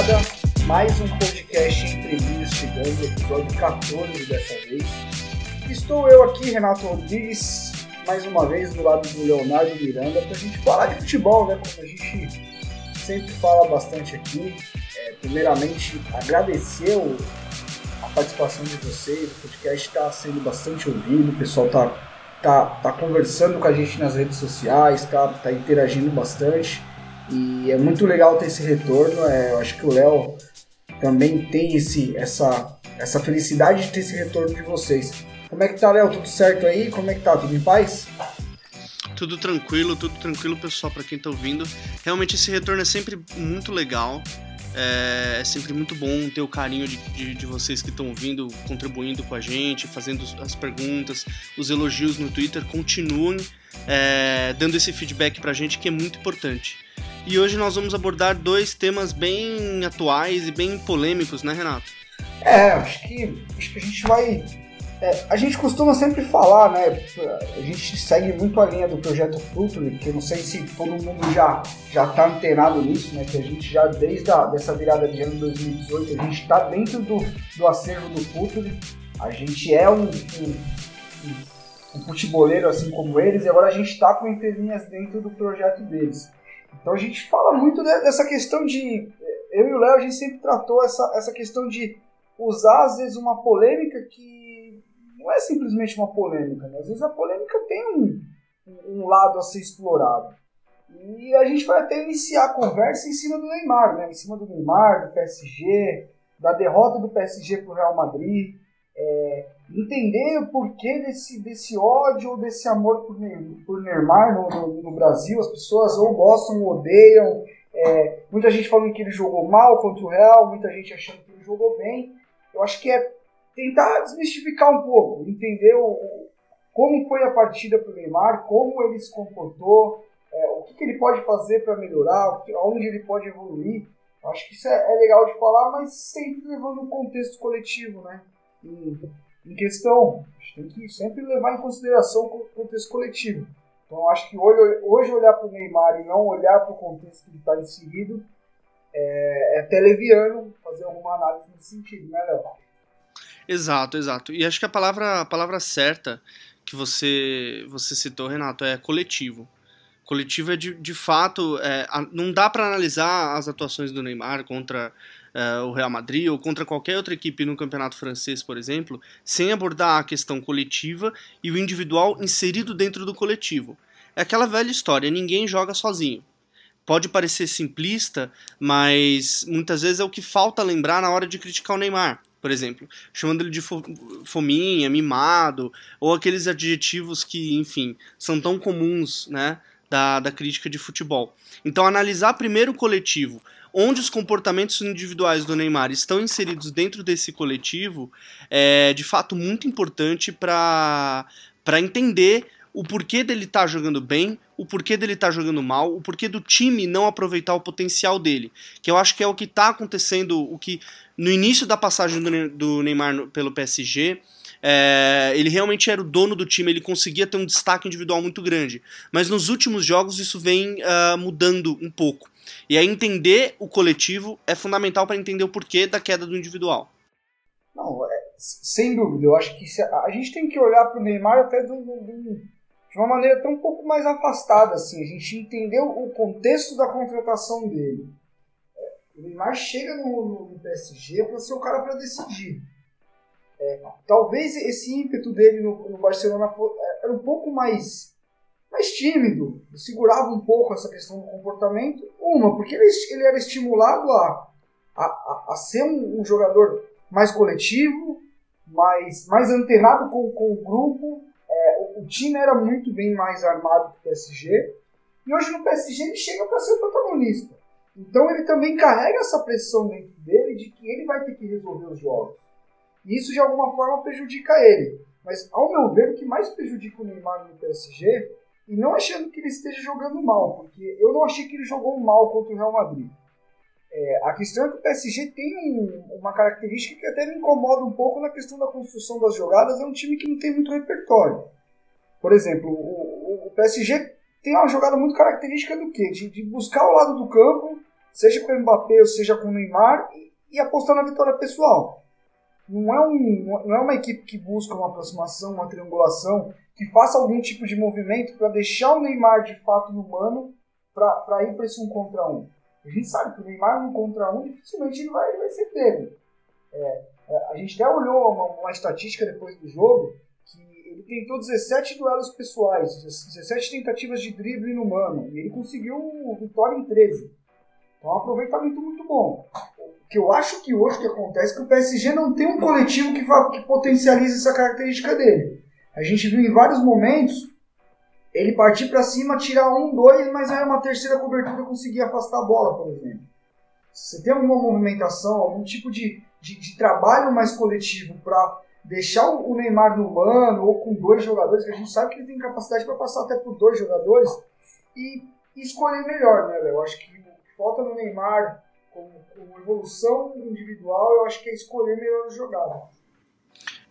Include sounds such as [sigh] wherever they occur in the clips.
Rapaziada! Mais um podcast entre linhas chegando, episódio 14 dessa vez. Estou eu aqui, Renato Rodrigues, mais uma vez do lado do Leonardo Miranda, para a gente falar de futebol, né? Como a gente sempre fala bastante aqui. É, primeiramente, agradecer a participação de vocês, o podcast está sendo bastante ouvido, o pessoal tá, tá, tá conversando com a gente nas redes sociais, tá, tá interagindo bastante. E é muito legal ter esse retorno. É, eu acho que o Léo também tem esse, essa, essa felicidade de ter esse retorno de vocês. Como é que tá, Léo? Tudo certo aí? Como é que tá? Tudo em paz? Tudo tranquilo, tudo tranquilo, pessoal, para quem tá ouvindo. Realmente esse retorno é sempre muito legal. É, é sempre muito bom ter o carinho de, de, de vocês que estão ouvindo, contribuindo com a gente, fazendo as perguntas, os elogios no Twitter. Continuem é, dando esse feedback pra gente que é muito importante. E hoje nós vamos abordar dois temas bem atuais e bem polêmicos, né, Renato? É, acho que, acho que a gente vai. é, a gente costuma sempre falar, né? A gente segue muito a linha do projeto Futuri, que eu não sei se todo mundo já, já tá antenado nisso, né? Que a gente já, desde a, dessa virada de ano 2018, a gente tá dentro do, do acervo do Futuri. A gente é um, um, um, um futeboleiro assim como eles, e agora a gente tá com entrelinhas dentro do projeto deles. Então a gente fala muito de- dessa questão de. Eu e o Léo, a gente sempre tratou essa, essa questão de usar, às vezes, uma polêmica que não é simplesmente uma polêmica, né? Às vezes a polêmica tem um, um lado a ser explorado. E a gente vai até iniciar a conversa em cima do Neymar, né? Em cima do Neymar, do PSG, da derrota do PSG pro Real Madrid. É, entender o porquê desse, desse ódio ou desse amor por, por Neymar no, no- no Brasil. As pessoas ou gostam ou odeiam. É, muita gente falando que ele jogou mal contra o Real, muita gente achando que ele jogou bem. Eu acho que é tentar desmistificar um pouco, entender o, como foi a partida para o Neymar, como ele se comportou, é, o que, que ele pode fazer para melhorar, o que- aonde ele pode evoluir. Eu acho que isso é, é legal de falar, mas sempre levando um contexto coletivo, né? Em questão, a gente tem que sempre levar em consideração o contexto coletivo. Então, acho que hoje, hoje olhar para o Neymar e não olhar para o contexto que ele está inserido é, é até leviano fazer alguma análise nesse sentido, né, Léo? Exato, exato. E acho que a palavra, a palavra certa que você, você citou, Renato, é coletivo. Coletivo é de, de fato. é, não dá para analisar as atuações do Neymar contra é, o Real Madrid ou contra qualquer outra equipe no campeonato francês, por exemplo, sem abordar a questão coletiva e o individual inserido dentro do coletivo. É aquela velha história: ninguém joga sozinho. Pode parecer simplista, mas muitas vezes é o que falta lembrar na hora de criticar o Neymar, por exemplo chamando ele de fo- fominha, mimado, ou aqueles adjetivos que, enfim, são tão comuns, né, da, da crítica de futebol. Então, analisar primeiro o coletivo, onde os comportamentos individuais do Neymar estão inseridos dentro desse coletivo, é de fato muito importante para entender o porquê dele estar jogando bem, o porquê dele estar jogando mal, o porquê do time não aproveitar o potencial dele. Que eu acho que é o que está acontecendo, o que no início da passagem do, Ne- do Neymar pelo PSG, é, ele realmente era o dono do time, ele conseguia ter um destaque individual muito grande. Mas nos últimos jogos isso vem ah, mudando um pouco. E aí entender o coletivo é fundamental para entender o porquê da queda do individual. Não, é, sem dúvida. Eu acho que a, a gente tem que olhar para o Neymar até um- de um- de uma maneira até um pouco mais afastada, assim. A gente entendeu o contexto da contratação dele. É, O Neymar chega no, no- PSG para ser o cara para decidir. É, talvez esse ímpeto dele no, no Barcelona fo- é, era um pouco mais mais tímido, segurava um pouco essa questão do comportamento. Uma, porque ele, ele era estimulado a, a, a, ser um, um jogador mais coletivo, mais, mais antenado com, com o grupo. É, o, o time era muito bem mais armado que o PSG, e hoje no PSG ele chega para ser o protagonista. Então ele também carrega essa pressão dentro dele de que ele vai ter que resolver os jogos. E isso de alguma forma prejudica ele. Mas ao meu ver, o que mais prejudica o Neymar no PSG, e não achando que ele esteja jogando mal, porque eu não achei que ele jogou mal contra o Real Madrid. É, a questão é que o PSG tem um, uma característica que até me incomoda um pouco na questão da construção das jogadas, é um time que não tem muito repertório. Por exemplo, o, o PSG tem uma jogada muito característica do quê? De, de, buscar o lado do campo, seja com o Mbappé ou seja com o Neymar, e, e apostar na vitória pessoal. Não é, um, não é uma equipe que busca uma aproximação, uma triangulação, que faça algum tipo de movimento para deixar o Neymar de fato no mano para ir para esse um contra um. A gente sabe que o Neymar um contra um dificilmente ele vai, vai ser pego. É, é, a gente até olhou uma, uma, estatística depois do jogo que ele tentou 17 duelos pessoais, 17 tentativas de drible no mano, e ele conseguiu vitória em 13. Então, é um aproveitamento muito bom. O que eu acho que hoje que acontece é que o PSG não tem um coletivo que, que potencialize essa característica dele. A gente viu em vários momentos ele partir para cima, tirar um, dois, mas aí uma terceira cobertura conseguir afastar a bola, por exemplo. Você tem alguma movimentação, algum tipo de, de, de trabalho mais coletivo para deixar o Neymar no mano ou com dois jogadores, que a gente sabe que ele tem capacidade para passar até por dois jogadores, e, escolher melhor, né, Léo? Acho que falta no Neymar como, como, evolução individual, eu acho que é escolher melhor os jogadores.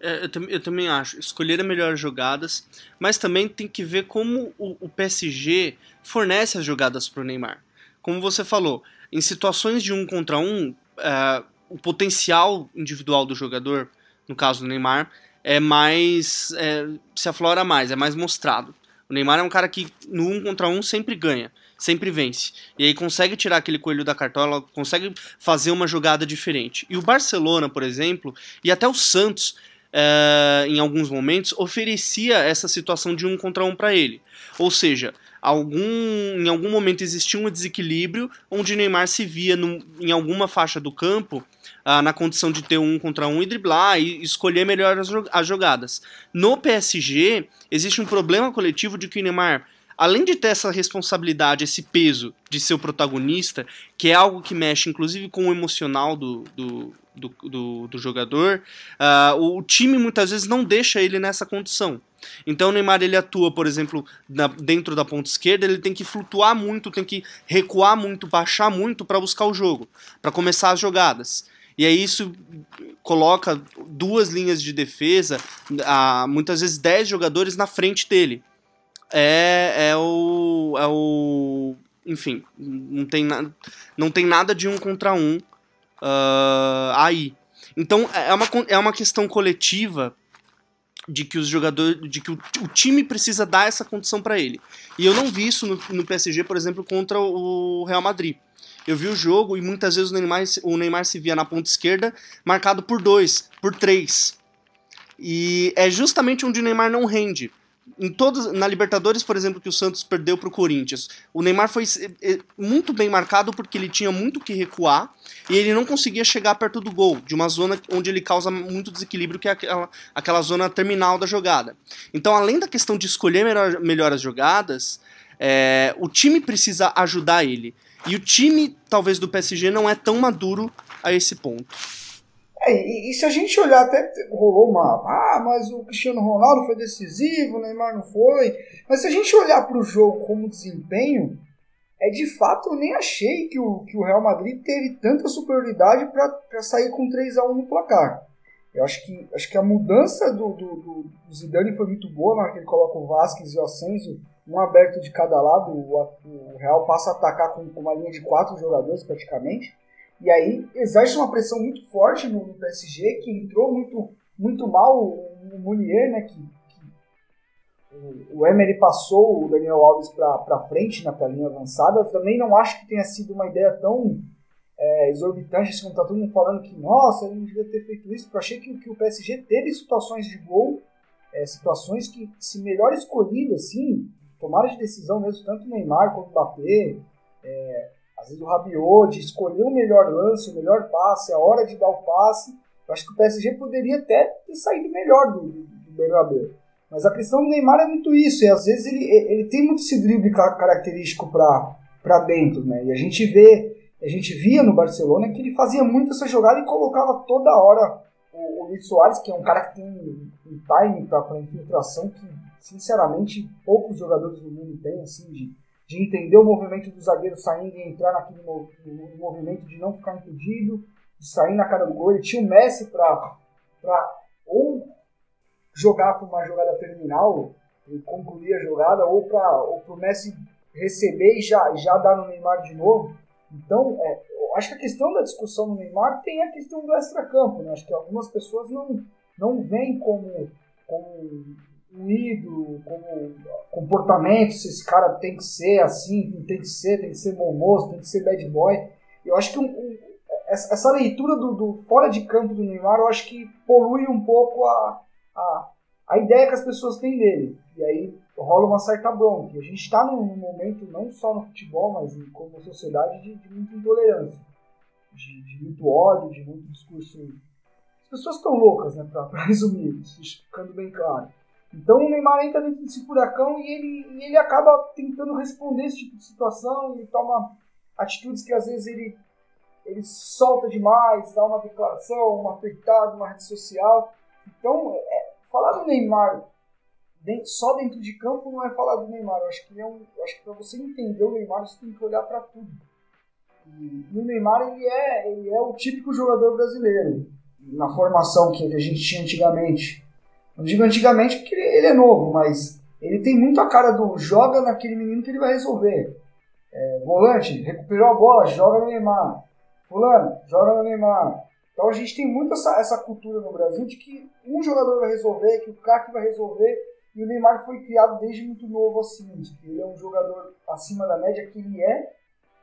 É, eu, eu, também acho. Escolher as melhores jogadas, mas também tem que ver como o, o PSG fornece as jogadas para o Neymar. Como você falou, em situações de um contra um, é, o potencial individual do jogador, no caso do Neymar, é mais. É, se aflora mais, é mais mostrado. O Neymar é um cara que no um contra um sempre ganha, sempre vence. E aí consegue tirar aquele coelho da cartola, consegue fazer uma jogada diferente. E o Barcelona, por exemplo, e até o Santos, é, em alguns momentos, oferecia essa situação de um contra um para ele. Ou seja, algum, em algum momento existia um desequilíbrio onde Neymar se via no, em alguma faixa do campo ah, na condição de ter um contra um e driblar e escolher melhor as, as jogadas. No PSG, existe um problema coletivo de que o Neymar além de ter essa responsabilidade, esse peso de ser o protagonista, que é algo que mexe inclusive com o emocional do, do, do, do, do jogador, uh, o time muitas vezes não deixa ele nessa condição. Então o Neymar ele atua, por exemplo, na, dentro da ponta esquerda, ele tem que flutuar muito, tem que recuar muito, baixar muito para buscar o jogo, para começar as jogadas. E aí isso coloca duas linhas de defesa, uh, muitas vezes dez jogadores na frente dele é, é o. É o. Enfim, não tem, na, não tem nada de um contra um uh, aí. Então é uma, é uma questão coletiva de que os jogadores, de que o, o time precisa dar essa condição para ele. E eu não vi isso no, no, PSG, por exemplo, contra o Real Madrid. Eu vi o jogo e muitas vezes o Neymar, o Neymar se via na ponta esquerda marcado por dois, por três. E é justamente onde o Neymar não rende em todos na Libertadores, por exemplo, que o Santos perdeu para o Corinthians, o Neymar foi eh, eh, muito bem marcado porque ele tinha muito que recuar e ele não conseguia chegar perto do gol, de uma zona onde ele causa muito desequilíbrio, que é aquela, aquela zona terminal da jogada. Então, além da questão de escolher melhor, melhor as jogadas, é, o time precisa ajudar ele. E o time, talvez, do PSG não é tão maduro a esse ponto. É, e, e, se a gente olhar, até rolou uma. Ah, mas o Cristiano Ronaldo foi decisivo, o Neymar não foi. Mas se a gente olhar para o jogo como desempenho, é de fato eu nem achei que o, que o Real Madrid teve tanta superioridade para sair com 3 a 1 no placar. Eu acho que, acho que a mudança do, do, do, Zidane foi muito boa na hora que ele coloca o Vasquez e o Asensio, um aberto de cada lado. O, o Real passa a atacar com, com uma linha de quatro jogadores praticamente. E aí exerce uma pressão muito forte no, no PSG, que entrou muito, muito mal o, o Munier, né? Que, que o, o Emery passou o Daniel Alves para frente na linha avançada. Eu também não acho que tenha sido uma ideia tão é, exorbitante, assim, como tá todo mundo falando que, nossa, ele não devia ter feito isso, eu achei que, que o PSG teve situações de gol, é, situações que, se melhor escolhido, assim, tomara de decisão mesmo, tanto o Neymar quanto o Mbappé, é, às vezes o Rabiot, de escolher o melhor lance, o melhor passe, a hora de dar o passe. Eu acho que o PSG poderia até ter saído melhor do, do, Bernabéu. Mas a questão do Neymar é muito isso, e às vezes ele, ele tem muito esse drible característico para dentro, né? E a gente vê, a gente via no Barcelona que ele fazia muito essa jogada e colocava toda hora o, o Luiz Soares, que é um cara que tem um, time para infiltração que, sinceramente, poucos jogadores do mundo têm, assim, de, de entender o movimento do zagueiro saindo e entrar naquele movimento de não ficar impedido, de sair na cara do gol. Ele tinha o Messi para ou jogar para uma jogada terminal e concluir a jogada, ou para o Messi receber e já, já dar no Neymar de novo. Então, é, eu acho que a questão da discussão no Neymar tem a questão do extra-campo. Né? Acho que algumas pessoas não, não veem como, como um ídolo, como esse cara tem que ser assim, tem que ser, tem que ser bom moço, tem que ser bad boy. Eu acho que um, um, essa leitura do, do, fora de campo do Neymar, eu acho que polui um pouco a, a, a ideia que as pessoas têm dele. E aí rola uma certa bronca. A gente está num, momento, não só no futebol, mas como sociedade, de, de muita intolerância, de, de, muito ódio, de muito discurso. As pessoas estão loucas, né, para [laughs] resumir, ficando bem claro. Então o Neymar entra dentro desse furacão e ele, ele acaba tentando responder esse tipo de situação, ele toma atitudes que às vezes ele, ele solta demais, dá uma declaração, uma tweetada, uma rede social. Então, é, falar do Neymar dentro, só dentro de campo não é falar do Neymar. Eu acho que, é um, acho que para você entender o Neymar, você tem que olhar para tudo. E, e, o Neymar ele é, ele é o típico jogador brasileiro na formação que a gente tinha antigamente. Não digo antigamente porque ele é novo, mas ele tem muito a cara do joga naquele menino que ele vai resolver. É, volante, recuperou a bola, joga no Neymar. Fulano, joga no Neymar. Então a gente tem muito essa, essa cultura no Brasil de que um jogador vai resolver, que o craque vai resolver, e o Neymar foi criado desde muito novo assim, de que ele é um jogador acima da média, que ele é,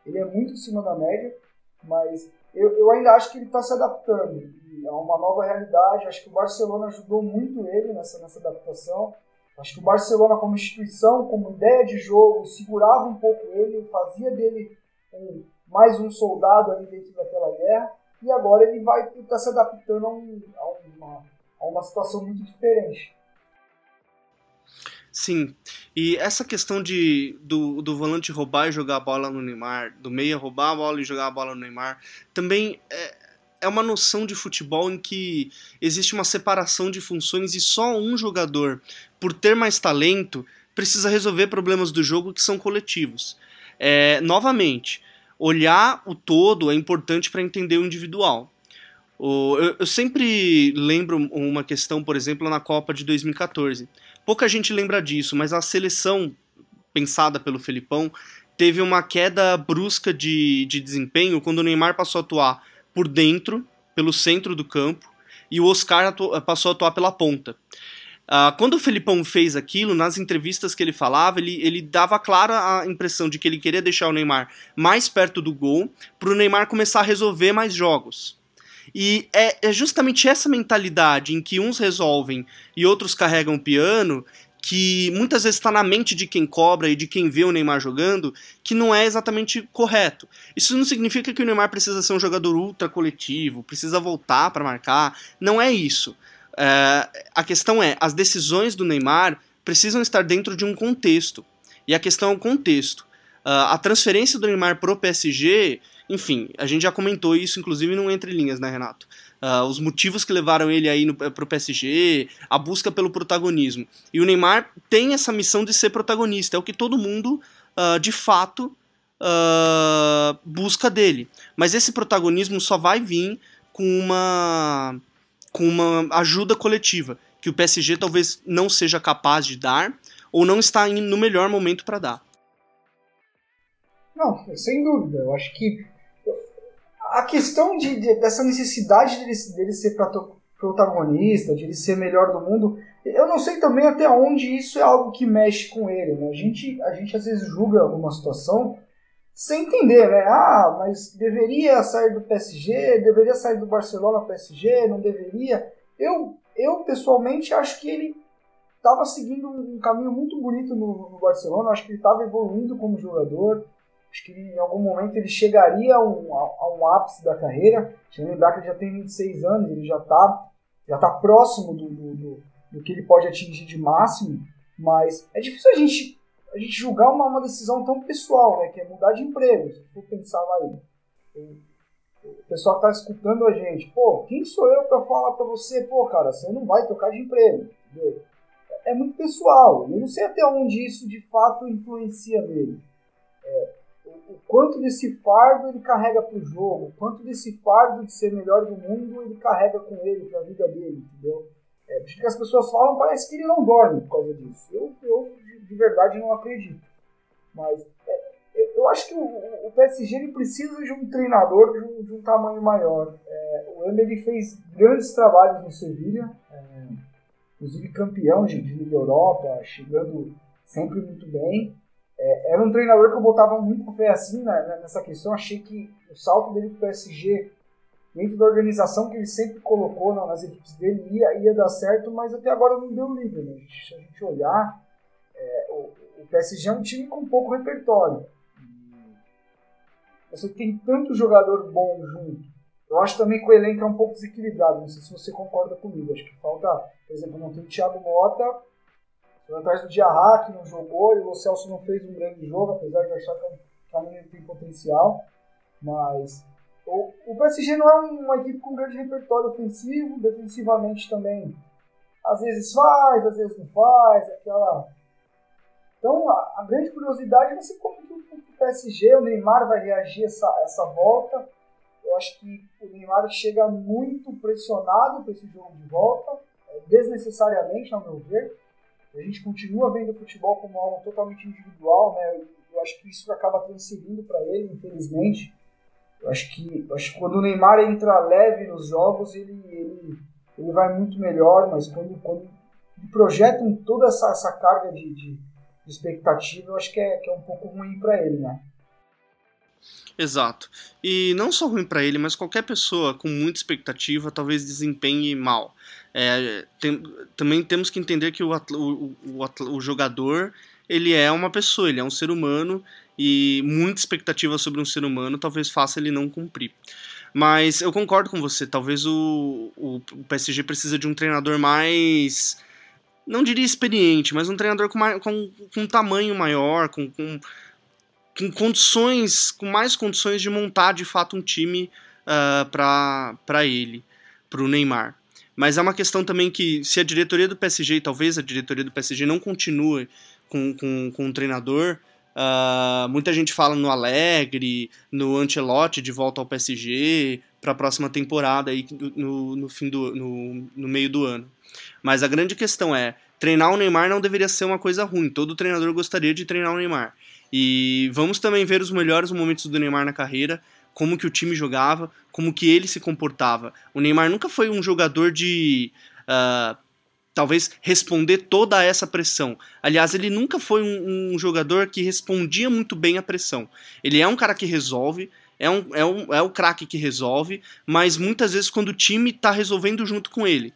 ele é muito acima da média, mas eu, eu ainda acho que ele está se adaptando a uma nova realidade. Acho que o Barcelona ajudou muito ele nessa, nessa adaptação. Acho que o Barcelona, como instituição, como ideia de jogo, segurava um pouco ele, fazia dele um, mais um soldado ali dentro daquela guerra e agora ele vai estar se adaptando a, um, a, uma, a uma situação muito diferente. Sim, e essa questão de do, do volante roubar e jogar a bola no Neymar, do meia roubar a bola e jogar a bola no Neymar, também é, é uma noção de futebol em que existe uma separação de funções e só um jogador, por ter mais talento, precisa resolver problemas do jogo que são coletivos. É, novamente, olhar o todo é importante para entender o individual. O, eu, eu, sempre lembro uma questão, por exemplo, na Copa de 2014. Pouca gente lembra disso, mas a seleção pensada pelo Felipão teve uma queda brusca de, de desempenho quando o Neymar passou a atuar por dentro, pelo centro do campo, e o Oscar passou a atuar pela ponta. Uh, quando o Felipão fez aquilo, nas entrevistas que ele falava, ele, ele dava clara a impressão de que ele queria deixar o Neymar mais perto do gol, para o Neymar começar a resolver mais jogos. E é, é, justamente essa mentalidade em que uns resolvem e outros carregam o piano que muitas vezes está na mente de quem cobra e de quem vê o Neymar jogando, que não é exatamente correto. Isso não significa que o Neymar precisa ser um jogador ultra coletivo, precisa voltar para marcar. Não é isso. É, a questão é, as decisões do Neymar precisam estar dentro de um contexto. E a questão é o contexto. Uh, a transferência do Neymar pro PSG, enfim, a gente já comentou isso, inclusive, no Entre Linhas, né, Renato? Uh, os motivos que levaram ele aí no, pro PSG, a busca pelo protagonismo. E o Neymar tem essa missão de ser protagonista, é o que todo mundo, uh, de fato, busca dele. Mas esse protagonismo só vai vir com uma com uma ajuda coletiva, que o PSG talvez não seja capaz de dar ou não está no melhor momento para dar. Não, sem dúvida. Eu acho que a questão de, de dessa necessidade dele, dele ser protagonista, de ele ser melhor do mundo, eu não sei também até onde isso é algo que mexe com ele. Né? A, gente, a gente às vezes julga alguma situação sem entender, né? Ah, mas deveria sair do PSG, deveria sair do Barcelona PSG, não deveria. Eu, eu pessoalmente acho que ele estava seguindo um caminho muito bonito no, no Barcelona, acho que ele estava evoluindo como jogador, acho que em algum momento ele chegaria a um, a, a um ápice da carreira. Deixa eu lembrar que ele já tem 26 anos, ele já está já tá próximo do, do, do, que ele pode atingir de máximo, mas é difícil a gente, a gente julgar uma, uma decisão tão pessoal, né, que é mudar de emprego. Se for pensar lá aí, o pessoal está escutando a gente, pô, quem sou eu para falar para você, pô, cara, você não vai trocar de emprego, entendeu? É muito pessoal. Eu não sei até onde isso de fato influencia nele. É, o, quanto desse fardo ele carrega para o jogo, o quanto desse fardo de ser melhor do mundo ele carrega com ele para a vida dele, entendeu? É, que as pessoas falam parece que ele não dorme por causa disso. Eu, eu de, de verdade não acredito. Mas é, eu, eu, acho que o, o, PSG ele precisa de um treinador de um, de um tamanho maior. É, o Emery fez grandes trabalhos no Sevilha, é, inclusive campeão de, de Liga Europa, chegando sempre muito bem. É, era um treinador que eu botava muito fé assim né, nessa questão. Achei que o salto dele para o PSG dentro da organização que ele sempre colocou nas equipes dele, ia, ia dar certo, mas até agora não deu liga. Né? Se a gente olhar, é, o, o, PSG é um time com pouco repertório. Você tem tanto jogador bom junto. Eu acho também que o elenco é um pouco desequilibrado. Não sei se você concorda comigo. Acho que falta, por exemplo, não tem o Thiago Mota, foi atrás do Diarra, que não jogou, e o Celso não fez um grande jogo, apesar de achar que a menina tem potencial. Mas o, o PSG não é uma equipe com grande repertório ofensivo, defensivamente também. Às vezes faz, às vezes não faz, aquela. Então a, a grande curiosidade é você como o PSG, o Neymar vai reagir essa, essa volta. Eu acho que o Neymar chega muito pressionado para esse jogo de volta, é, desnecessariamente, ao meu ver. A gente continua vendo o futebol como algo totalmente individual, né? Eu acho que isso acaba transferindo para ele, infelizmente. Eu acho que, eu acho que quando o Neymar entra leve nos jogos, ele, ele, ele vai muito melhor, mas quando, quando projetam toda essa, essa carga de, de, de expectativa, eu acho que é, que é um pouco ruim para ele, né? Exato. E não só ruim para ele, mas qualquer pessoa com muita expectativa talvez desempenhe mal. É, tem, também temos que entender que o, o, o, o jogador ele é uma pessoa, ele é um ser humano e muita expectativa sobre um ser humano talvez faça ele não cumprir. Mas eu concordo com você, talvez o, o, PSG precisa de um treinador mais. Não diria experiente, mas um treinador com, com, com um tamanho maior, com, com, com, condições, com mais condições de montar de fato um time uh, ah, para ele, para o Neymar. Mas é uma questão também que, se a diretoria do PSG, talvez a diretoria do PSG não continue com, com, com um treinador, Uh, muita gente fala no Alegre, no Ancelotti de volta ao PSG para a próxima temporada aí no, no fim do no, no meio do ano. Mas a grande questão é treinar o Neymar não deveria ser uma coisa ruim. Todo treinador gostaria de treinar o Neymar. E vamos também ver os melhores momentos do Neymar na carreira, como que o time jogava, como que ele se comportava. O Neymar nunca foi um jogador de uh, talvez responder toda essa pressão. Aliás, ele nunca foi um, um, jogador que respondia muito bem à pressão. Ele é um cara que resolve, é, um, é, um, é o craque que resolve, mas muitas vezes quando o time está resolvendo junto com ele.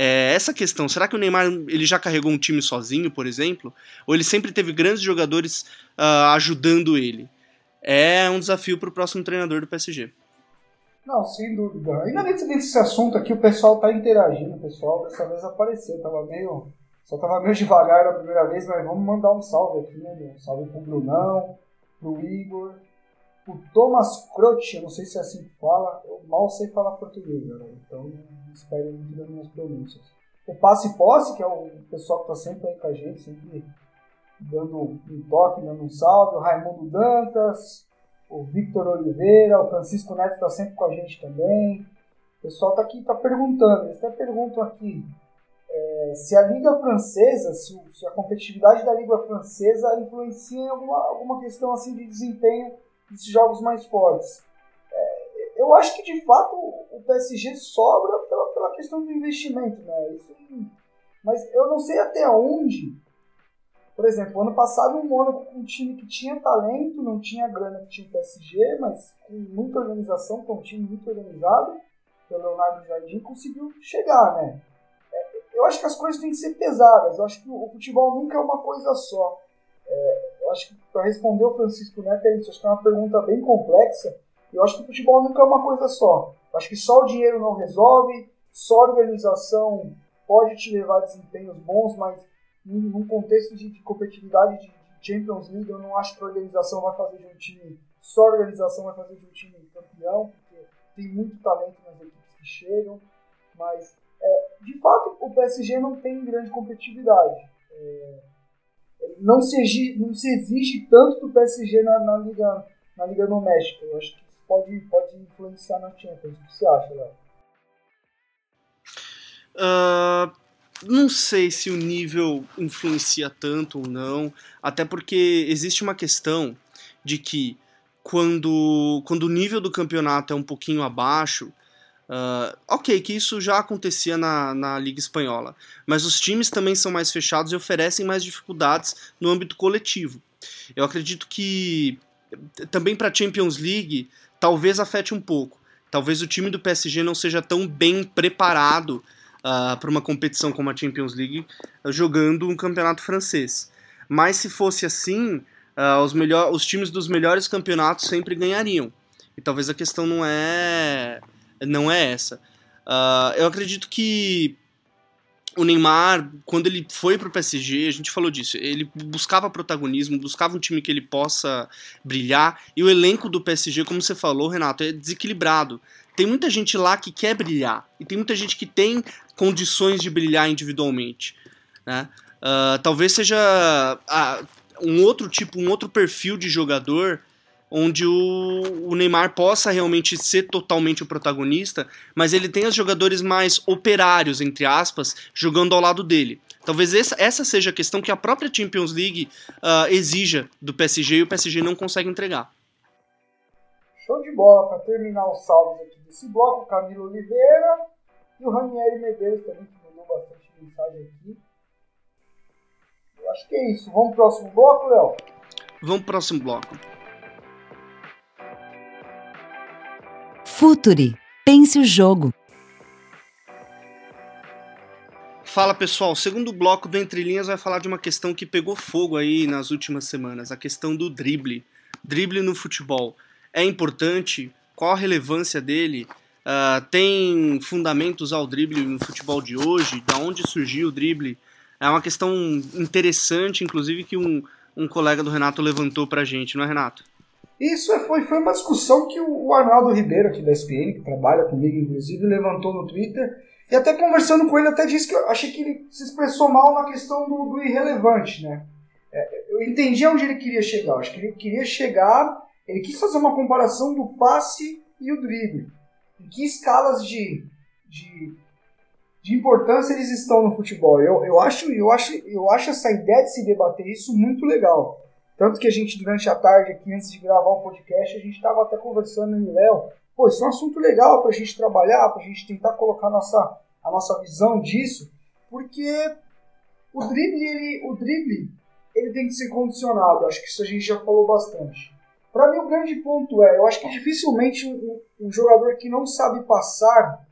É, essa questão, será que o Neymar ele já carregou um time sozinho, por exemplo? Ou ele sempre teve grandes jogadores uh, ajudando ele? É um desafio para o próximo treinador do PSG. Não, sem dúvida. Ainda dentro desse assunto aqui, o pessoal tá interagindo, o pessoal dessa vez apareceu. Tava meio. Só tava meio devagar na primeira vez, mas vamos mandar um salve aqui, né, meu? Salve pro Brunão, pro Igor, pro Thomas Croce, eu não sei se é assim que fala, eu mal sei falar português, galera, então não espere muito das minhas pronúncias. O Passe Posse, que é o pessoal que tá sempre aí com a gente, sempre dando um toque, dando um salve, o Raimundo Dantas, o Victor Oliveira, o Francisco Neto está sempre com a gente também. O pessoal está aqui, está perguntando, eles até perguntam aqui é, se a Liga Francesa, se, se, a competitividade da Liga Francesa influencia em alguma, alguma questão assim de desempenho desses jogos mais fortes. É, eu acho que de fato o PSG sobra pela, questão do investimento, né? Isso, mas eu não sei até onde por exemplo, ano passado o Mônaco com um time que tinha talento, não tinha grana que tinha o PSG, mas com muita organização, com um time muito organizado, pelo Leonardo Jardim, conseguiu chegar, né? É, eu acho que as coisas têm que ser pesadas, eu acho que o futebol nunca é uma coisa só. É, eu acho que para responder o Francisco Neto é isso, acho que é uma pergunta bem complexa, eu acho que o futebol nunca é uma coisa só. Eu acho que só o dinheiro não resolve, só organização pode te levar a desempenhos bons, mas num, contexto de, de competitividade de, Champions League, eu não acho que a organização vai fazer de um time, só organização vai fazer de um time campeão, porque tem muito talento nas equipes que chegam, mas é, de fato o PSG não tem grande competitividade. É, não, se exige, não se exige tanto do PSG na, na, Liga, na Liga Doméstica. Eu acho que isso pode, pode influenciar na Champions. O que você acha, Léo? Uh, não sei se o nível influencia tanto ou não, até porque existe uma questão de que quando, quando o nível do campeonato é um pouquinho abaixo, Uh, ok, que isso já acontecia na, na Liga Espanhola, mas os times também são mais fechados e oferecem mais dificuldades no âmbito coletivo. Eu acredito que também para a Champions League talvez afete um pouco. Talvez o time do PSG não seja tão bem preparado uh, para uma competição como a Champions League uh, jogando um campeonato francês. Mas se fosse assim, os, melhor, os times dos melhores campeonatos sempre ganhariam. E talvez a questão não é não é essa. Uh, eu acredito que o Neymar, quando ele foi pro PSG, a gente falou disso, ele buscava protagonismo, buscava um time que ele possa brilhar, e o elenco do PSG, como você falou, Renato, é desequilibrado. Tem muita gente lá que quer brilhar, e tem muita gente que tem condições de brilhar individualmente. Né? Uh, talvez seja uh, um outro tipo, um outro perfil de jogador onde o, o, Neymar possa realmente ser totalmente o protagonista, mas ele tem os jogadores mais operários, entre aspas, jogando ao lado dele. Talvez essa, essa seja a questão que a própria Champions League uh, exija do PSG e o PSG não consegue entregar. Show de bola para terminar os salvos aqui desse bloco, Camilo Oliveira e o Ranieri Medeiros também, que mandou bastante mensagem aqui. Eu acho que é isso. Vamos pro próximo bloco, Léo? Vamos pro próximo bloco. Futuri. Pense o jogo. Fala pessoal, o segundo bloco do Entre Linhas vai falar de uma questão que pegou fogo aí nas últimas semanas, a questão do drible. Drible no futebol. É importante? Qual a relevância dele? Uh, tem fundamentos ao drible no futebol de hoje? Da onde surgiu o drible? É uma questão interessante, inclusive, que um, um colega do Renato levantou pra gente, não é, Renato? Isso é, foi, foi uma discussão que o Arnaldo Ribeiro, aqui da SPN, que trabalha comigo, inclusive, levantou no Twitter. E até conversando com ele, até disse que eu achei que ele se expressou mal na questão do, do irrelevante, né? É, eu entendi onde ele queria chegar. Acho que ele queria chegar, ele quis fazer uma comparação do passe e o drible. Em que escalas de, de, de importância eles estão no futebol. Eu, eu, acho, eu, acho, eu acho essa ideia de se debater isso muito legal. Tanto que a gente, durante a tarde aqui, antes de gravar o podcast, a gente estava até conversando em Léo. Pô, isso é um assunto legal para a gente trabalhar, para a gente tentar colocar nossa, a nossa visão disso, porque o drible, ele, o drible, ele tem que ser condicionado. Acho que isso a gente já falou bastante. Para mim, o grande ponto é, eu acho que dificilmente um, um jogador que não sabe passar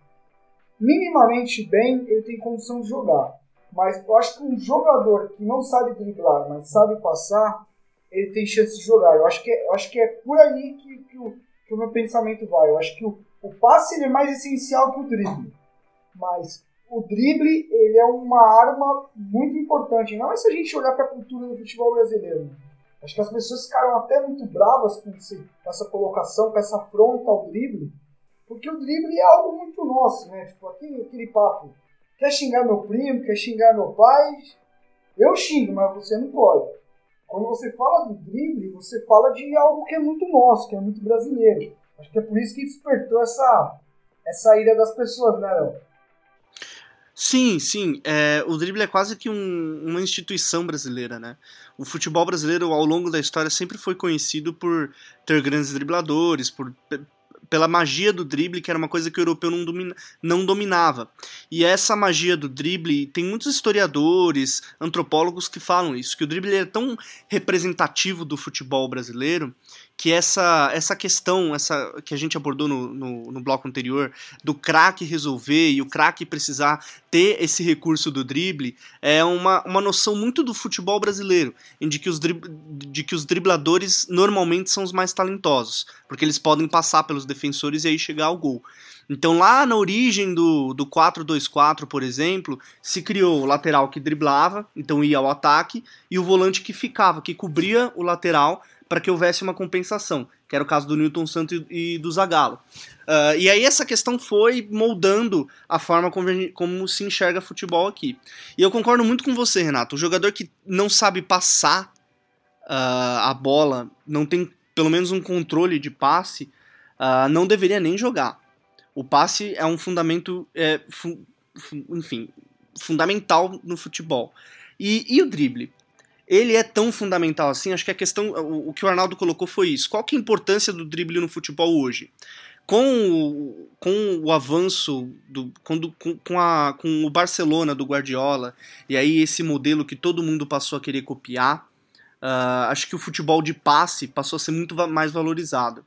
minimamente bem, ele tem condição de jogar. Mas eu acho que um jogador que não sabe driblar, mas sabe passar, ele tem chance de jogar. Eu acho que é, eu acho que é por aí que, que, o, que o meu pensamento vai. Eu acho que o, o passe é mais essencial que o drible. Mas o drible ele é uma arma muito importante. Não é se a gente olhar para a cultura do futebol brasileiro. Acho que as pessoas ficaram até muito bravas com, essa colocação, com essa afronta ao drible. Porque o drible é algo muito nosso, né? Tipo, aquele, aquele papo. Quer xingar meu primo, quer xingar meu pai? Eu xingo, mas você não pode. Quando você fala do drible, você fala de algo que é muito nosso, que é muito brasileiro. Acho que é por isso que despertou essa, essa ira das pessoas, né, Léo? Sim, sim. É, o drible é quase que um, uma instituição brasileira, né? O futebol brasileiro, ao longo da história, sempre foi conhecido por ter grandes dribladores, por pela magia do drible, que era uma coisa que o europeu não, domina, não dominava. E essa magia do drible, tem muitos historiadores, antropólogos que falam isso, que o drible é tão representativo do futebol brasileiro que essa, essa questão essa que a gente abordou no, no, no bloco anterior, do craque resolver e o craque precisar ter esse recurso do drible, é uma, uma noção muito do futebol brasileiro, de que, os de que os dribladores normalmente são os mais talentosos, porque eles podem passar pelos defensores e aí chegar ao gol. Então, lá na origem do, do 4-2-4, por exemplo, se criou o lateral que driblava, então ia ao ataque, e o volante que ficava, que cobria o lateral para que houvesse uma compensação, que era o caso do Newton Santos e do Zagallo. Uh, e aí essa questão foi moldando a forma como, como, se enxerga futebol aqui. E eu concordo muito com você, Renato. O jogador que não sabe passar uh, a bola, não tem pelo menos um controle de passe, uh, não deveria nem jogar. O passe é um fundamento, é, fu enfim, fundamental no futebol. E, e, o drible? Ele é tão fundamental assim? Acho que a questão, o, o, que o Arnaldo colocou foi isso. Qual que é a importância do drible no futebol hoje? Com o, com o avanço, do, com, do, com, com, a, com o Barcelona do Guardiola, e aí esse modelo que todo mundo passou a querer copiar, uh, acho que o futebol de passe passou a ser muito mais valorizado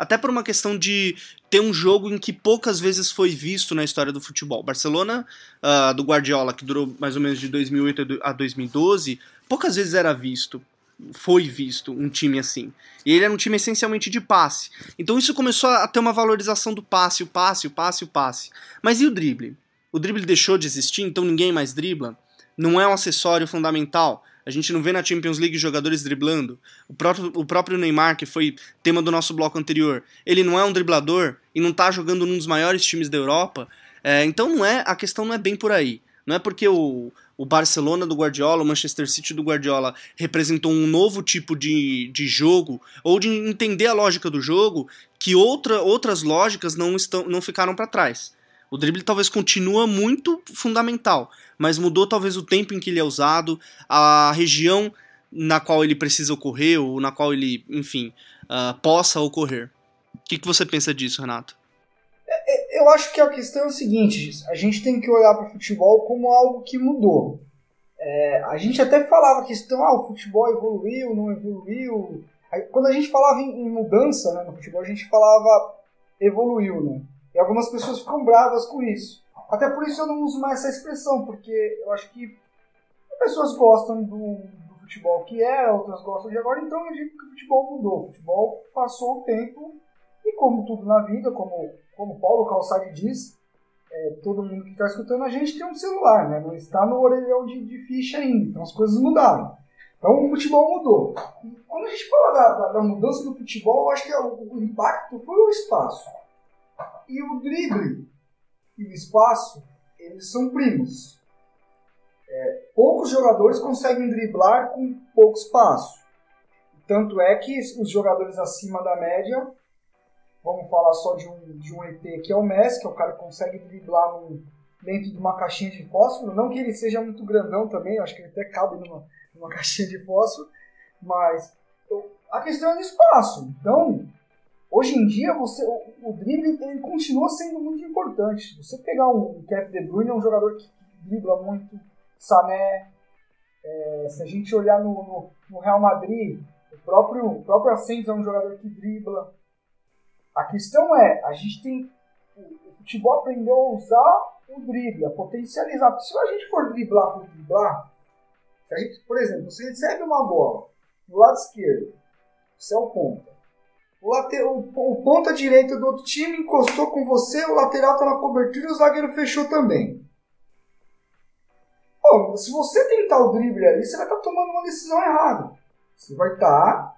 até por uma questão de ter um jogo em que poucas vezes foi visto na história do futebol. Barcelona, uh, do Guardiola, que durou mais ou menos de 2008 a 2012, poucas vezes era visto, foi visto um time assim. E ele era um time essencialmente de passe. Então isso começou a ter uma valorização do passe, o passe, o passe, o passe. Mas e o drible? O drible deixou de existir, então ninguém mais dribla? Não é um acessório fundamental? A gente não vê na Champions League jogadores driblando. O próprio, o próprio Neymar, que foi tema do nosso bloco anterior, ele não é um driblador e não está jogando num dos maiores times da Europa. É, então não é a questão não é bem por aí. Não é porque o, o Barcelona do Guardiola, o Manchester City do Guardiola representou um novo tipo de, de jogo, ou de entender a lógica do jogo, que outra, outras lógicas não, estão, não ficaram para trás. O drible talvez continua muito fundamental, mas mudou talvez o tempo em que ele é usado, a região na qual ele precisa ocorrer, ou na qual ele, enfim, uh, possa ocorrer. O que, que você pensa disso, Renato? É, é, eu acho que a questão é o seguinte: a gente tem que olhar para o futebol como algo que mudou. É, a gente até falava a questão, ah, o futebol evoluiu, não evoluiu. Quando a gente falava em, em mudança né, no futebol, a gente falava evoluiu, né? E algumas pessoas ficam bravas com isso. Até por isso eu não uso mais essa expressão, porque eu acho que pessoas gostam do, do futebol que é, outras gostam de agora, então eu digo que o futebol mudou. O futebol passou o tempo e como tudo na vida, como, como Paulo Calçade diz, é, todo mundo que está escutando a gente tem um celular, né? não está no orelhão de, de ficha ainda, então as coisas mudaram. Então o futebol mudou. Quando a gente fala da, da, da mudança do futebol, eu acho que o, o impacto foi o espaço. E o drible e o espaço, eles são primos. É, poucos jogadores conseguem driblar com pouco espaço. Tanto é que os jogadores acima da média, vamos falar só de um, de um ET que é o Messi, que é o cara que consegue driblar dentro de uma caixinha de fósforo. Não que ele seja muito grandão também, acho que ele até cabe numa, numa [laughs] caixinha de fósforo, mas a questão é do espaço. Então, Hoje em dia, você, o, o drible ele continua sendo muito importante. Você pegar um, Kevin De Bruyne, é um jogador que dribla muito, Sané, é, se a gente olhar no, no, no, Real Madrid, o próprio, o próprio é um jogador que dribla. A questão é, a gente tem. O, o futebol aprendeu a usar o drible, a potencializar. Se a gente for driblar por driblar, a gente, por exemplo, você recebe uma bola do lado esquerdo, você é o ponta. O, lateral, o, ponta direita do outro time encostou com você, o lateral tá na cobertura e o zagueiro fechou também. Se você tentar o drible ali, você vai estar tá tomando uma decisão errada. Você vai estar tá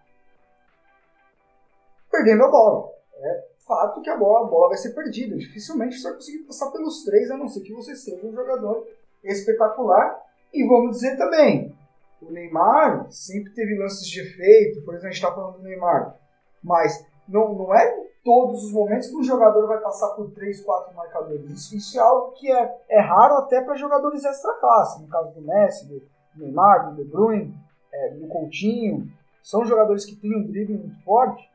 perdendo a bola. É fato que a bola, a bola vai ser perdida. Dificilmente você vai conseguir passar pelos três, a não ser que você seja um jogador espetacular. E vamos dizer também, o Neymar sempre teve lances de efeito. Por exemplo, a gente está falando do Neymar. Mas não, não é em todos os momentos que um jogador vai passar por 3, 4 marcadores. Isso, isso é algo que é, é raro até para jogadores extra classe. No caso do Messi, do Neymar, do De Bruyne, é, do Coutinho. São jogadores que têm um drible muito forte.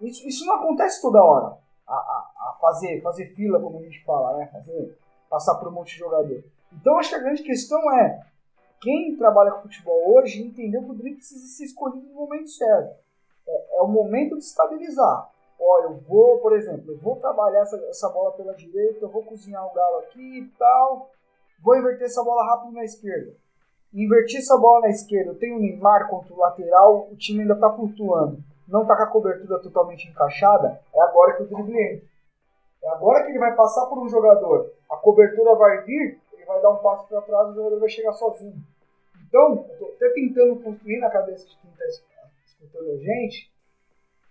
Isso, isso não acontece toda hora. A, a, a, fazer, fazer fila, como a gente fala, né? Fazer, passar por um monte de jogador. Então acho que a grande questão é quem trabalha com futebol hoje entendeu que o drible precisa ser escolhido no momento certo é, é o momento de estabilizar. Ó, eu vou, por exemplo, eu vou trabalhar essa, essa bola pela direita, eu vou cozinhar o galo aqui e tal, vou inverter essa bola rápido na esquerda. Invertir essa bola na esquerda, eu tenho o Neymar contra o lateral, o time ainda está flutuando, não está com a cobertura totalmente encaixada, é agora que o drible entra. É agora que ele vai passar por um jogador, a cobertura vai vir, ele vai dar um passo para trás, o jogador vai chegar sozinho. Então, tô até tentando construir na cabeça de quem está escutando a gente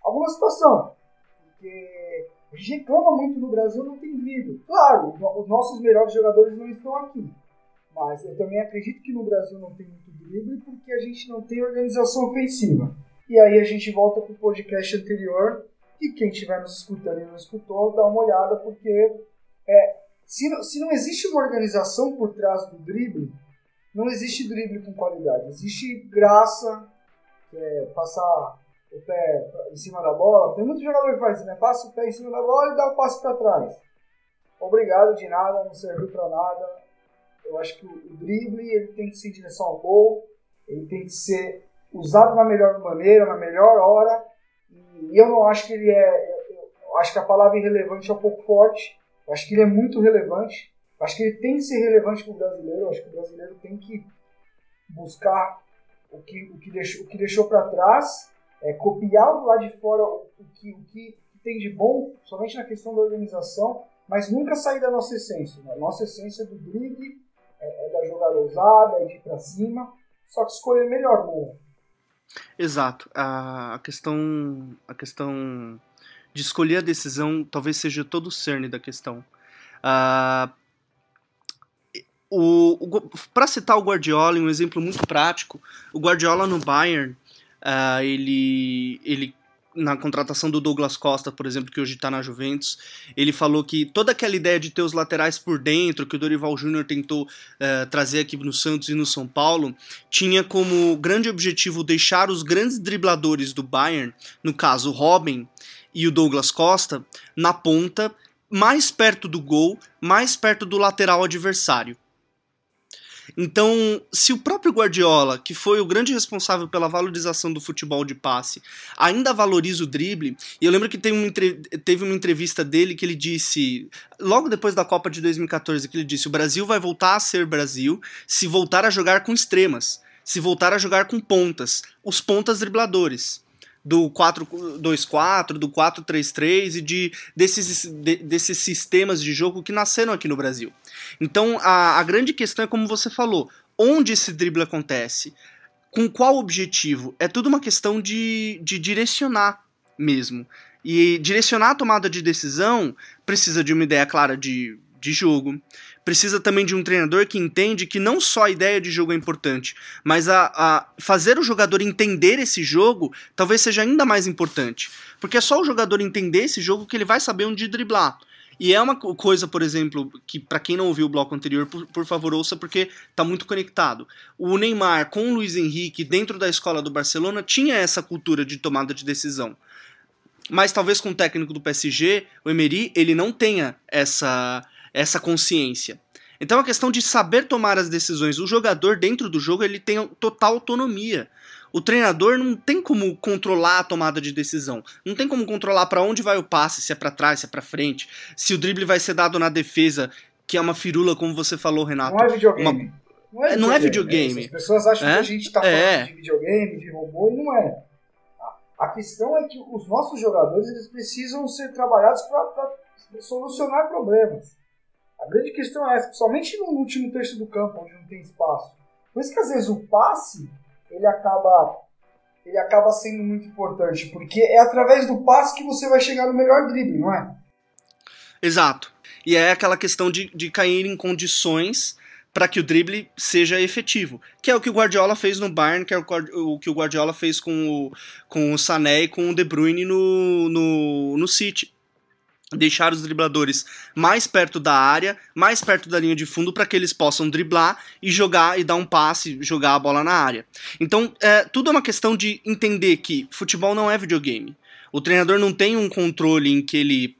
alguma situação. Porque a gente reclama muito no Brasil, não tem drible. Claro, os nossos melhores jogadores não estão aqui. Mas eu também acredito que no Brasil não tem muito drible porque a gente não tem organização ofensiva. E aí a gente volta para o podcast anterior e quem estiver nos escutando e não escutou, dá uma olhada porque é, se, não, se não existe uma organização por trás do drible, não existe drible com qualidade. Existe graça, é, passar o pé em cima da bola. Tem muito jogador que faz isso, né? Passa o pé em cima da bola e dá o passo para trás. Obrigado de nada, não serviu para nada. Eu acho que o drible ele tem que ser em direção ao gol, ele tem que ser usado na melhor maneira, na melhor hora. E eu não acho que ele é. Eu acho que a palavra irrelevante é um pouco forte. Eu acho que ele é muito relevante. Eu acho que ele tem que ser relevante para o brasileiro. Eu acho que o brasileiro tem que buscar o que, o que deixou, o que deixou para trás, é, copiar do lado de fora o, que, o que tem de bom, somente na questão da organização, mas nunca sair da nossa essência. Né? Nossa essência do drible é, é da jogada ousada, é de ir para cima, só que escolher melhor, né? Exato. A questão, a questão de escolher a decisão talvez seja todo o cerne da questão. Uh, para citar o Guardiola, um exemplo muito prático, o Guardiola no Bayern, uh, ele, ele na contratação do Douglas Costa, por exemplo, que hoje está na Juventus, ele falou que toda aquela ideia de ter os laterais por dentro, que o Dorival Júnior tentou uh, trazer aqui no Santos e no São Paulo, tinha como grande objetivo deixar os grandes dribladores do Bayern, no caso o Robin e o Douglas Costa, na ponta, mais perto do gol, mais perto do lateral adversário. Então, se o próprio Guardiola, que foi o grande responsável pela valorização do futebol de passe, ainda valoriza o drible, e eu lembro que teve uma, teve uma entrevista dele que ele disse, logo depois da Copa de 2014, que ele disse: o Brasil vai voltar a ser Brasil se voltar a jogar com extremas, se voltar a jogar com pontas, os pontas dribladores do 4-2-4, do 4-3-3 e de, desses, de, desses sistemas de jogo que nasceram aqui no Brasil. Então a, a grande questão é como você falou, onde esse drible acontece? Com qual objetivo? É tudo uma questão de, de direcionar mesmo. E direcionar a tomada de decisão precisa de uma ideia clara de, de jogo, precisa também de um treinador que entende que não só a ideia de jogo é importante, mas a, a fazer o jogador entender esse jogo talvez seja ainda mais importante. Porque é só o jogador entender esse jogo que ele vai saber onde driblar. E é uma coisa, por exemplo, que para quem não ouviu o bloco anterior, por, por, favor ouça porque tá muito conectado. O Neymar com o Luiz Henrique dentro da escola do Barcelona tinha essa cultura de tomada de decisão. Mas talvez com o técnico do PSG, o Emery, ele não tenha essa essa consciência. Então a questão de saber tomar as decisões, o jogador dentro do jogo ele tem total autonomia. O treinador não tem como controlar a tomada de decisão, não tem como controlar para onde vai o passe, se é para trás, se é para frente, se o drible vai ser dado na defesa, que é uma firula como você falou, Renato. Não é videogame. Uma... Não é, não é videogame. As pessoas acham é? que a gente está falando é. de videogame, de robô, e não é. A questão é que os nossos jogadores eles precisam ser trabalhados para solucionar problemas. A grande questão é essa, principalmente no último terço do campo, onde não tem espaço. Por isso que às vezes o passe ele acaba ele acaba sendo muito importante, porque é através do passe que você vai chegar no melhor drible, não é? Exato. E é aquela questão de, de cair em condições para que o drible seja efetivo, que é o que o Guardiola fez no Bayern, que é o, que o Guardiola fez com o, com o Sané e com o De Bruyne no, no, no City deixar os dribladores mais perto da área, mais perto da linha de fundo, para que eles possam driblar e jogar e dar um passe, jogar a bola na área. Então, é, tudo é uma questão de entender que futebol não é videogame. O treinador não tem um controle em que ele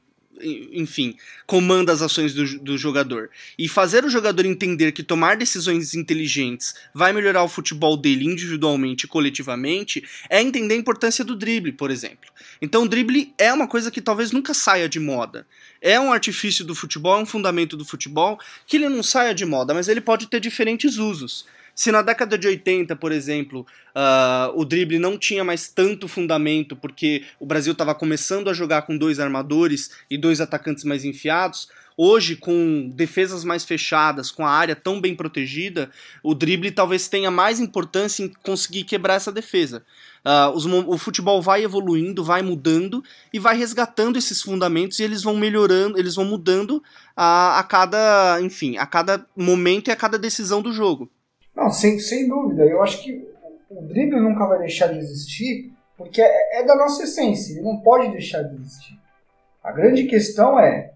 enfim, comanda as ações do, do, jogador. E fazer o jogador entender que tomar decisões inteligentes vai melhorar o futebol dele individualmente e coletivamente é entender a importância do drible, por exemplo. Então, o drible é uma coisa que talvez nunca saia de moda. É um artifício do futebol, é um fundamento do futebol que ele não saia de moda, mas ele pode ter diferentes usos. Se na década de 80, por exemplo, uh, o drible não tinha mais tanto fundamento, porque o Brasil estava começando a jogar com dois armadores e dois atacantes mais enfiados, Hoje, com defesas mais fechadas, com a área tão bem protegida, o drible talvez tenha mais importância em conseguir quebrar essa defesa. Uh, os, o futebol vai evoluindo, vai mudando e vai resgatando esses fundamentos e eles vão melhorando, eles vão mudando a, a cada, enfim, a cada momento e a cada decisão do jogo. Não, sem, sem dúvida. Eu acho que o drible nunca vai deixar de existir porque é, é da nossa essência, ele não pode deixar de existir. A grande questão é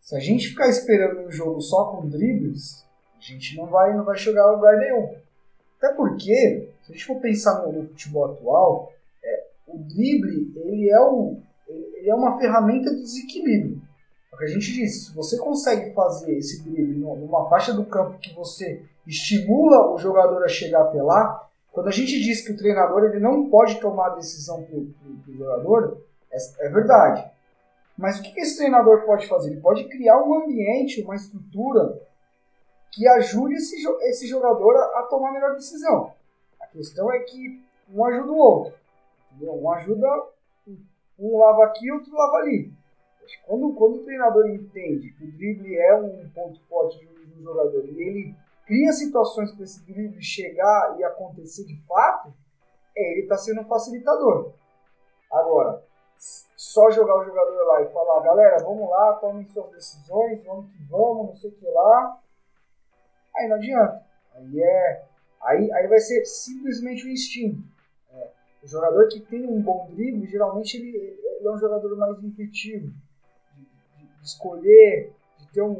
se a gente ficar esperando um jogo só com dribles, a gente não vai, não vai chegar a lugar nenhum. Até porque, se a gente for pensar no, futebol atual, é, o drible ele é, o, ele é uma ferramenta de desequilíbrio. É o que a gente disse, se você consegue fazer esse drible numa faixa do campo que você estimula o jogador a chegar até lá, quando a gente diz que o treinador ele não pode tomar decisão para o jogador, é, é verdade. Mas o que esse treinador pode fazer? Ele pode criar um ambiente, uma estrutura que ajude esse, esse jogador a, a tomar a melhor decisão. A questão é que um ajuda o outro. Entendeu? Um ajuda, um lava aqui, outro lava ali. Quando, quando o treinador entende que o drible é um ponto forte do jogador e ele cria situações para esse drible chegar e acontecer de fato, é, ele está sendo um facilitador. Agora, só jogar o jogador lá e falar, galera, vamos lá, tomem suas decisões, vamos que vamos, não sei o que lá. Aí não adianta. Aí é. Aí, aí vai ser simplesmente o instinto. É, o jogador que tem um bom drible, geralmente ele, ele é um jogador mais intuitivo. Escolher, de ter um,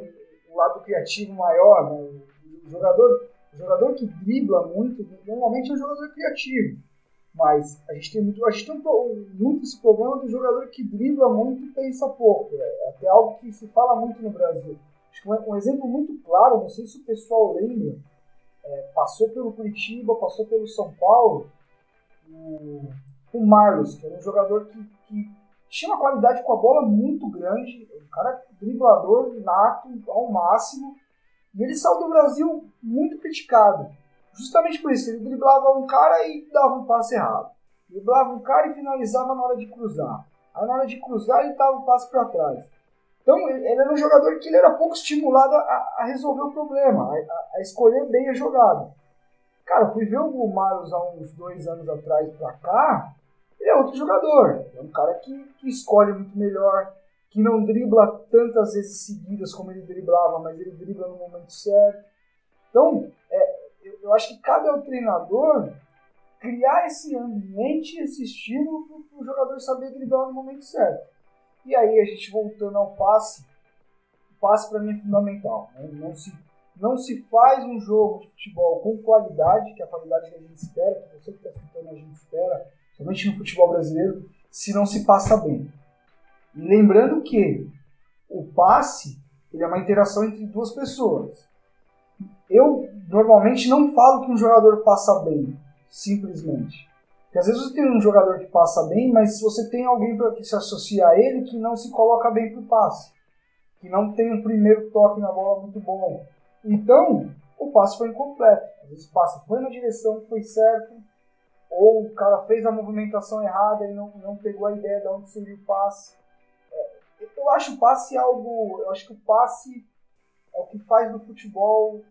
um, lado criativo maior. Né? O, jogador, o jogador que dribla muito, normalmente é um jogador criativo. Mas a gente tem muito, a gente tem muito esse problema do jogador que dribla muito e pensa pouco. É até algo que se fala muito no Brasil. Acho que um, um exemplo muito claro, não sei se o pessoal lembra, é, passou pelo Curitiba, passou pelo São Paulo, o, o Marlos, que era um jogador que, que tinha uma qualidade com a bola muito grande, um cara driblador nato ao máximo, e ele saiu do Brasil muito criticado. Justamente por isso, ele driblava um cara e dava um passe errado. Driblava um cara e finalizava na hora de cruzar. Aí na hora de cruzar ele dava um passe para trás. Então ele era um jogador que ele era pouco estimulado a, a resolver o problema, a, a, escolher bem a jogada. Cara, fui ver o Marius há uns dois anos atrás pra cá, ele é outro jogador. É um cara que, que escolhe muito melhor, que não dribla tantas vezes seguidas como ele driblava, mas ele dribla no momento certo. Então, é, eu acho que cabe ao treinador criar esse ambiente, esse estímulo para o jogador saber driblar no momento certo. E aí a gente voltando ao passe, o passe para mim é fundamental. Né? Não, se, não se faz um jogo de futebol com qualidade, que é a qualidade que a gente espera, que você que está escutando a gente espera, somente no futebol brasileiro, se não se passa bem. E lembrando que o passe ele é uma interação entre duas pessoas. Eu normalmente não falo que um jogador passa bem, simplesmente. Porque às vezes você tem um jogador que passa bem, mas você tem alguém que se associa a ele que não se coloca bem pro passe, que não tem um primeiro toque na bola muito bom. Então, o passe foi incompleto. Às vezes o passe foi na direção que foi certo, ou o cara fez a movimentação errada e não, não pegou a ideia de onde seria o passe. É, eu acho o passe algo. Eu acho que o passe é o que faz do futebol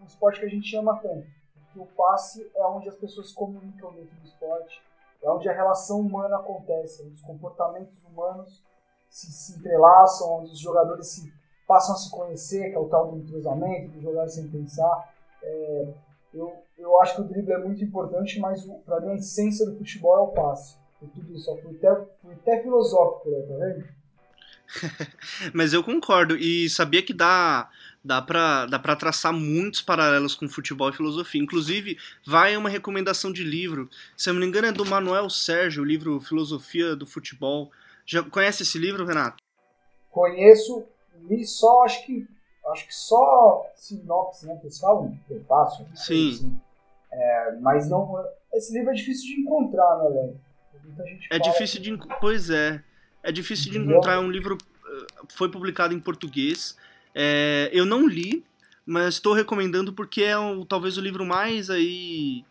um esporte que a gente ama tanto. Porque o passe é onde as pessoas comunicam dentro do esporte, é onde a relação humana acontece, onde os comportamentos humanos se, se entrelaçam, onde os jogadores se passam a se conhecer, que é o tal do entrosamento, de jogar sem pensar. É, eu, eu acho que o drible é muito importante, mas para mim a essência do futebol é o passe. E tudo isso, fui até, fui até filosófico, né, tá vendo? [laughs] mas eu concordo, e sabia que dá dá pra, dá pra traçar muitos paralelos com futebol e filosofia. Inclusive, vai uma recomendação de livro. Se eu não me engano, é do Manuel Sérgio, o livro Filosofia do Futebol. Já conhece esse livro, Renato? Conheço, li só, acho que acho que só sinopse, né? Que eles falam, prefácio. Né? Sim. Assim. É, mas não. Esse livro é difícil de encontrar, né? É difícil de. Pois é. É difícil de encontrar. É um livro. Eh, foi publicado em português é, eu não li, mas estou recomendando porque é o, talvez o livro mais aí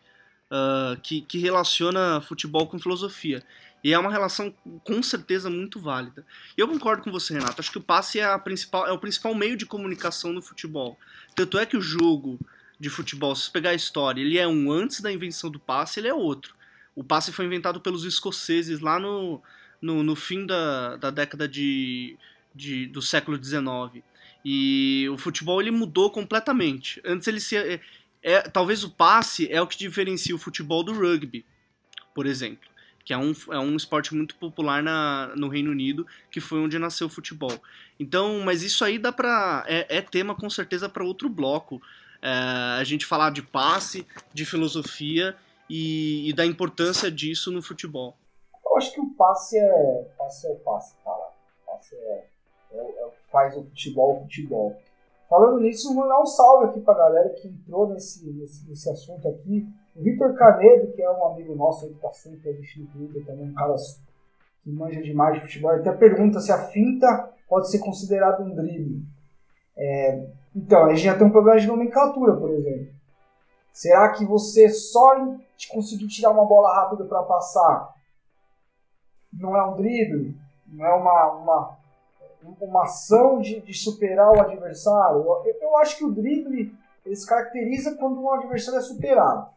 uh, que, que relaciona futebol com filosofia. E é uma relação com certeza muito válida. E eu concordo com você, Renato. Acho que o passe é, a principal, é o principal meio de comunicação no futebol. Tanto é que o jogo de futebol, se pegar a história, ele é um antes da invenção do passe, ele é outro. O passe foi inventado pelos escoceses lá no, no, no fim da, da década de, de, do século XIX. E o futebol ele mudou completamente. Antes ele se. É, é, talvez o passe é o que diferencia o futebol do rugby, por exemplo que é um, é um esporte muito popular na, no Reino Unido, que foi onde nasceu o futebol. Então, mas isso aí dá pra. É, é tema com certeza para outro bloco. É, a gente falar de passe, de filosofia e, e, da importância disso no futebol. Eu acho que o passe é, passe é o passe, cara. O passe é, é, é faz o futebol o futebol. Falando nisso, vou mandar um salve aqui pra galera que entrou nesse, nesse, nesse assunto aqui. O Vitor Canedo, que é um amigo nosso que tá sempre assistindo Twitter, também um cara que manja demais de futebol, até pergunta se a finta pode ser considerada um drible. É, então, a gente já tem um problema de nomenclatura, por exemplo. Será que você só conseguir tirar uma bola rápida para passar não é um drible? Não é uma, uma, uma ação de, de superar o adversário? Eu, eu acho que o drible ele se caracteriza quando um adversário é superado.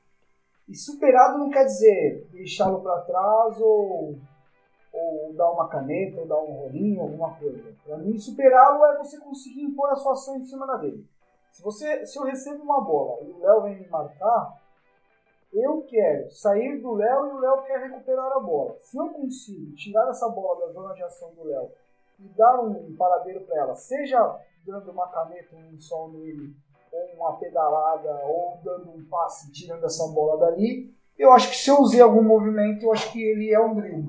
E superado não quer dizer deixá-lo para trás ou, ou dar uma caneta, ou dar um rolinho, alguma coisa. Para mim, superá-lo é você conseguir impor a sua ação em cima dele. Se, você, se eu recebo uma bola e o Léo vem me marcar, eu quero sair do Léo e o Léo quer recuperar a bola. Se eu consigo tirar essa bola da zona de ação do Léo e dar um paradeiro para ela, seja dando uma caneta, um sol nele ou uma pedalada, ou dando um passe, tirando essa bola dali. Eu acho que se eu usei algum movimento, eu acho que ele é um drible.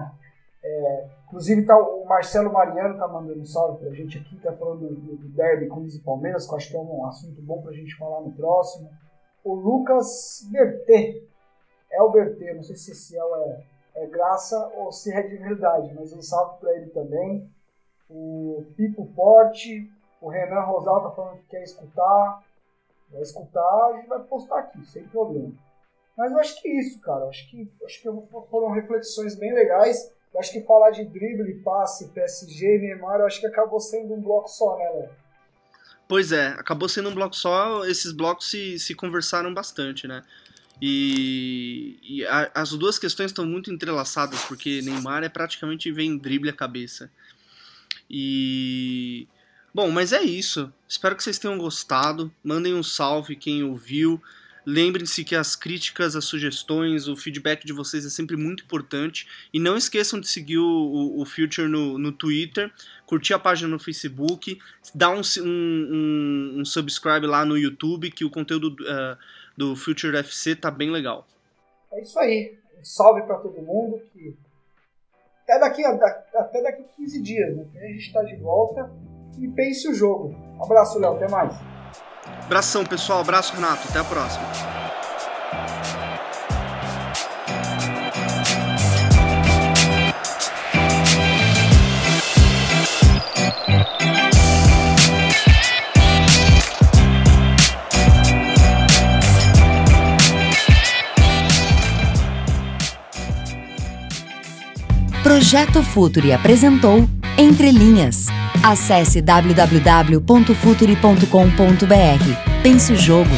É, inclusive tá, o Marcelo Mariano tá mandando um salve pra gente aqui, tá falando do, do derby com e Palmeiras, que eu acho que é um assunto bom pra gente falar no próximo. O Lucas Bertê, é o Bertê, não sei se esse é, é graça ou se é de verdade, mas um salve pra ele também. O Pipo Porte, o Renan Rosal tá falando que quer escutar. Vai escutar, a gente vai postar aqui, sem problema. Mas eu acho que é isso, cara. Eu acho que, acho que foram reflexões bem legais. Eu acho que falar de drible, passe, PSG, Neymar, eu acho que acabou sendo um bloco só, né, Léo? Pois é, acabou sendo um bloco só, esses blocos se, se conversaram bastante, né? E, e a, as duas questões estão muito entrelaçadas, porque Neymar é praticamente vem drible a cabeça. E Bom, mas é isso. Espero que vocês tenham gostado. Mandem um salve quem ouviu. Lembrem-se que as críticas, as sugestões, o feedback de vocês é sempre muito importante. E não esqueçam de seguir o, o, o Future no, no Twitter, curtir a página no Facebook, dar um, um, um subscribe lá no YouTube, que o conteúdo uh, do Future FC tá bem legal. É isso aí. Um salve para todo mundo. Que até daqui, até daqui 15 dias, né? A gente está de volta e pense o jogo. Um abraço, Léo. Até mais. Abração, pessoal. Abraço, Renato. Até a próxima. Projeto Futuri apresentou Entre Linhas Acesse www.futuri.com.br. Pense o jogo.